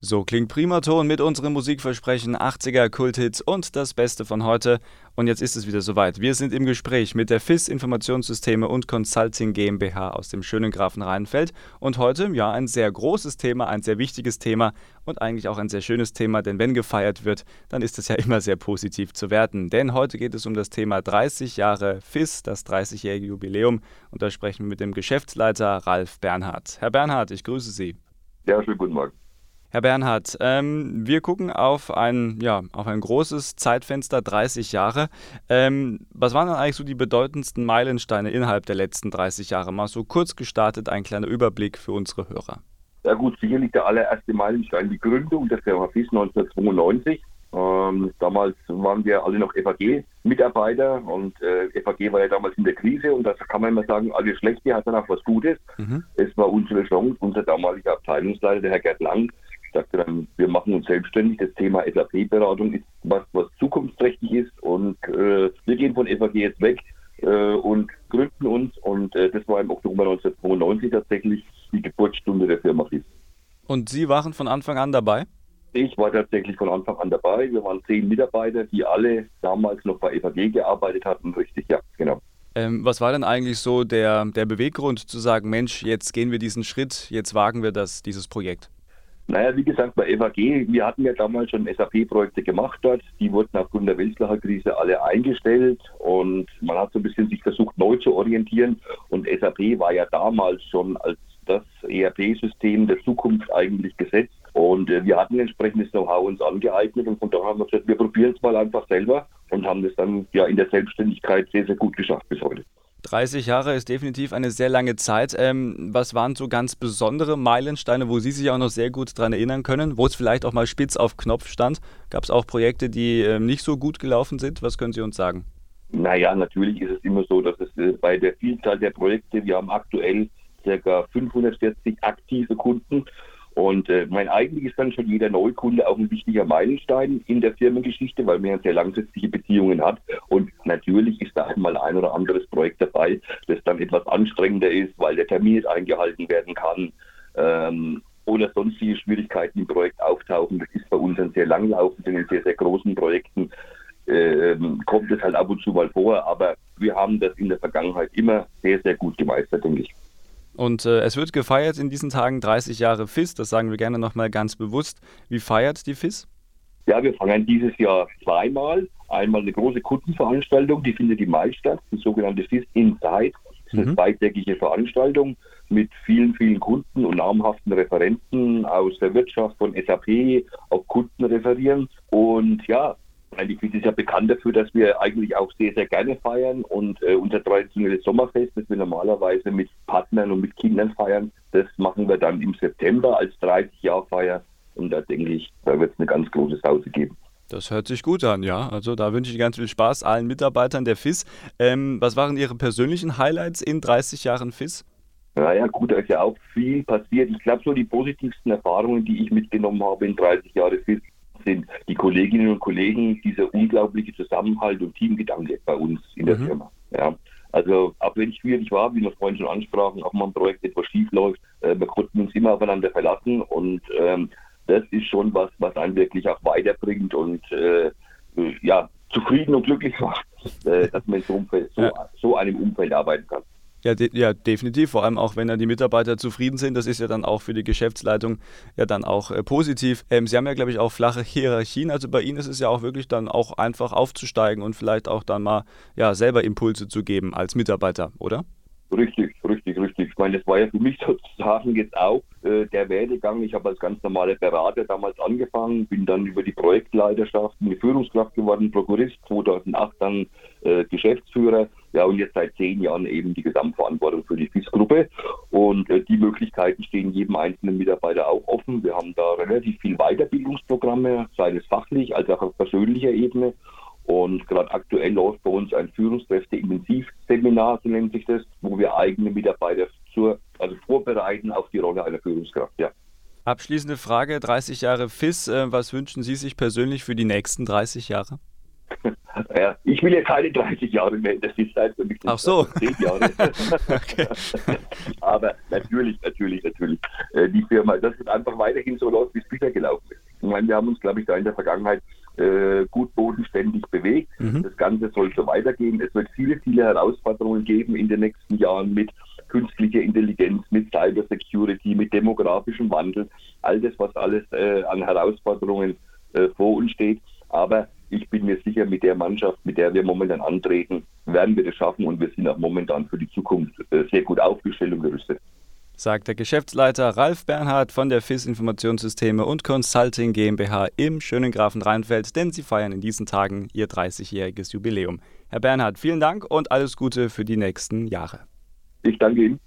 So klingt Primaton mit unserem Musikversprechen 80er Kulthits und das Beste von heute. Und jetzt ist es wieder soweit. Wir sind im Gespräch mit der FIS Informationssysteme und Consulting GmbH aus dem schönen Grafen Rheinfeld. Und heute, ja, ein sehr großes Thema, ein sehr wichtiges Thema und eigentlich auch ein sehr schönes Thema, denn wenn gefeiert wird, dann ist es ja immer sehr positiv zu werten. Denn heute geht es um das Thema 30 Jahre FIS, das 30-jährige Jubiläum. Und da sprechen wir mit dem Geschäftsleiter Ralf Bernhard. Herr Bernhard, ich grüße Sie. Ja, schönen guten Morgen. Herr Bernhard, ähm, wir gucken auf ein, ja, auf ein großes Zeitfenster, 30 Jahre. Ähm, was waren dann eigentlich so die bedeutendsten Meilensteine innerhalb der letzten 30 Jahre? Mal so kurz gestartet, ein kleiner Überblick für unsere Hörer. Ja gut, sicherlich der allererste Meilenstein, die Gründung der Firma FIS 1992. Ähm, damals waren wir alle noch FAG-Mitarbeiter und äh, FAG war ja damals in der Krise und da kann man immer sagen, alles Schlechte hat dann auch was Gutes. Mhm. Es war unsere Chance, unser damaliger Abteilungsleiter, der Herr Gerd Lang, sagte dann, wir machen uns selbstständig. Das Thema SAP-Beratung ist was, was zukunftsträchtig ist und äh, wir gehen von FAG jetzt weg äh, und gründen uns und äh, das war im Oktober 1992 tatsächlich die Geburtsstunde der Firma FIS. Und Sie waren von Anfang an dabei? Ich war tatsächlich von Anfang an dabei. Wir waren zehn Mitarbeiter, die alle damals noch bei FAG gearbeitet hatten. Richtig, ja, genau. Ähm, was war denn eigentlich so der, der Beweggrund zu sagen, Mensch, jetzt gehen wir diesen Schritt, jetzt wagen wir das, dieses Projekt? Naja, wie gesagt, bei FAG, wir hatten ja damals schon SAP-Projekte gemacht dort. Die wurden aufgrund der Welslacher Krise alle eingestellt und man hat so ein bisschen sich versucht, neu zu orientieren. Und SAP war ja damals schon als das ERP-System der Zukunft eigentlich gesetzt. Und äh, wir hatten entsprechendes Know-how uns angeeignet und von daher haben wir gesagt, wir probieren es mal einfach selber und haben das dann ja in der Selbstständigkeit sehr, sehr gut geschafft bis heute. 30 Jahre ist definitiv eine sehr lange Zeit. Ähm, was waren so ganz besondere Meilensteine, wo Sie sich auch noch sehr gut daran erinnern können, wo es vielleicht auch mal spitz auf Knopf stand? Gab es auch Projekte, die ähm, nicht so gut gelaufen sind? Was können Sie uns sagen? Naja, natürlich ist es immer so, dass es äh, bei der Vielzahl der Projekte, wir haben aktuell ca. 540 aktive Kunden und äh, mein eigentlich ist dann schon jeder Neukunde auch ein wichtiger Meilenstein in der Firmengeschichte, weil man ja sehr langfristige Beziehungen hat. Und natürlich ist da einmal ein oder anderes Projekt dabei, das dann etwas anstrengender ist, weil der Termin nicht eingehalten werden kann. Ähm, oder sonstige Schwierigkeiten im Projekt auftauchen. Das ist bei uns ein sehr langlaufenden, in sehr, sehr großen Projekten ähm, kommt es halt ab und zu mal vor, aber wir haben das in der Vergangenheit immer sehr, sehr gut gemeistert, denke ich. Und äh, es wird gefeiert in diesen Tagen 30 Jahre FIS, das sagen wir gerne nochmal ganz bewusst. Wie feiert die FIS? Ja, wir feiern dieses Jahr zweimal. Einmal eine große Kundenveranstaltung, die findet im Mai statt, die sogenannte FIS Inside. Das ist eine mhm. zweitägige Veranstaltung mit vielen, vielen Kunden und namhaften Referenten aus der Wirtschaft von SAP, auf Kunden referieren. Und ja, eigentlich ist es ja bekannt dafür, dass wir eigentlich auch sehr, sehr gerne feiern und äh, unser traditionelles Sommerfest, das wir normalerweise mit Partnern und mit Kindern feiern, das machen wir dann im September als 30-Jahr-Feier und da denke ich, da wird es eine ganz große Sause geben. Das hört sich gut an, ja. Also da wünsche ich ganz viel Spaß allen Mitarbeitern der FIS. Ähm, was waren Ihre persönlichen Highlights in 30 Jahren FIS? Naja, gut, da ist ja auch viel passiert. Ich glaube, so die positivsten Erfahrungen, die ich mitgenommen habe in 30 Jahren FIS, sind die Kolleginnen und Kollegen, dieser unglaubliche Zusammenhalt und Teamgedanke bei uns in der mhm. Firma. Ja. Also auch wenn es schwierig war, wie wir vorhin schon ansprachen, auch mal ein Projekt etwas schief läuft, äh, wir konnten uns immer aufeinander verlassen und ähm, das ist schon was, was einen wirklich auch weiterbringt und äh, ja, zufrieden und glücklich macht, äh, dass man in so, Umfeld, so, so einem Umfeld arbeiten kann. Ja, de ja, definitiv. Vor allem auch, wenn dann die Mitarbeiter zufrieden sind. Das ist ja dann auch für die Geschäftsleitung ja dann auch äh, positiv. Ähm, Sie haben ja, glaube ich, auch flache Hierarchien. Also bei Ihnen ist es ja auch wirklich dann auch einfach aufzusteigen und vielleicht auch dann mal ja, selber Impulse zu geben als Mitarbeiter, oder? Richtig, richtig, richtig. Ich meine, das war ja für mich sozusagen jetzt auch äh, der Werdegang. Ich habe als ganz normaler Berater damals angefangen, bin dann über die Projektleiterschaft eine Führungskraft geworden, Prokurist, 2008 dann äh, Geschäftsführer. Ja, und jetzt seit zehn Jahren eben die Gesamtverantwortung für die FIS-Gruppe. Und äh, die Möglichkeiten stehen jedem einzelnen Mitarbeiter auch offen. Wir haben da relativ viel Weiterbildungsprogramme, sei es fachlich als auch auf persönlicher Ebene. Und gerade aktuell läuft bei uns ein Führungskräfte-Intensivseminar, so nennt sich das, wo wir eigene Mitarbeiter zur, also vorbereiten auf die Rolle einer Führungskraft. Ja. Abschließende Frage: 30 Jahre FIS. Äh, was wünschen Sie sich persönlich für die nächsten 30 Jahre? Ja, ich will ja keine 30 Jahre mehr in der FIS-Zeit, für mich Ach so. 10 Jahre. Aber natürlich, natürlich, natürlich. Äh, die Firma, dass es einfach weiterhin so läuft, wie es bisher gelaufen ist. Ich meine, wir haben uns, glaube ich, da in der Vergangenheit äh, gut bodenständig bewegt. Mhm. Das Ganze soll so weitergehen. Es wird viele, viele Herausforderungen geben in den nächsten Jahren mit künstlicher Intelligenz, mit Cyber Security, mit demografischem Wandel. All das, was alles äh, an Herausforderungen äh, vor uns steht. Aber ich bin mir sicher, mit der Mannschaft, mit der wir momentan antreten, werden wir das schaffen und wir sind auch momentan für die Zukunft äh, sehr gut aufgestellt und gerüstet. Sagt der Geschäftsleiter Ralf Bernhard von der FIS Informationssysteme und Consulting GmbH im schönen Grafen Rheinfeld, denn sie feiern in diesen Tagen ihr 30-jähriges Jubiläum. Herr Bernhard, vielen Dank und alles Gute für die nächsten Jahre. Ich danke Ihnen.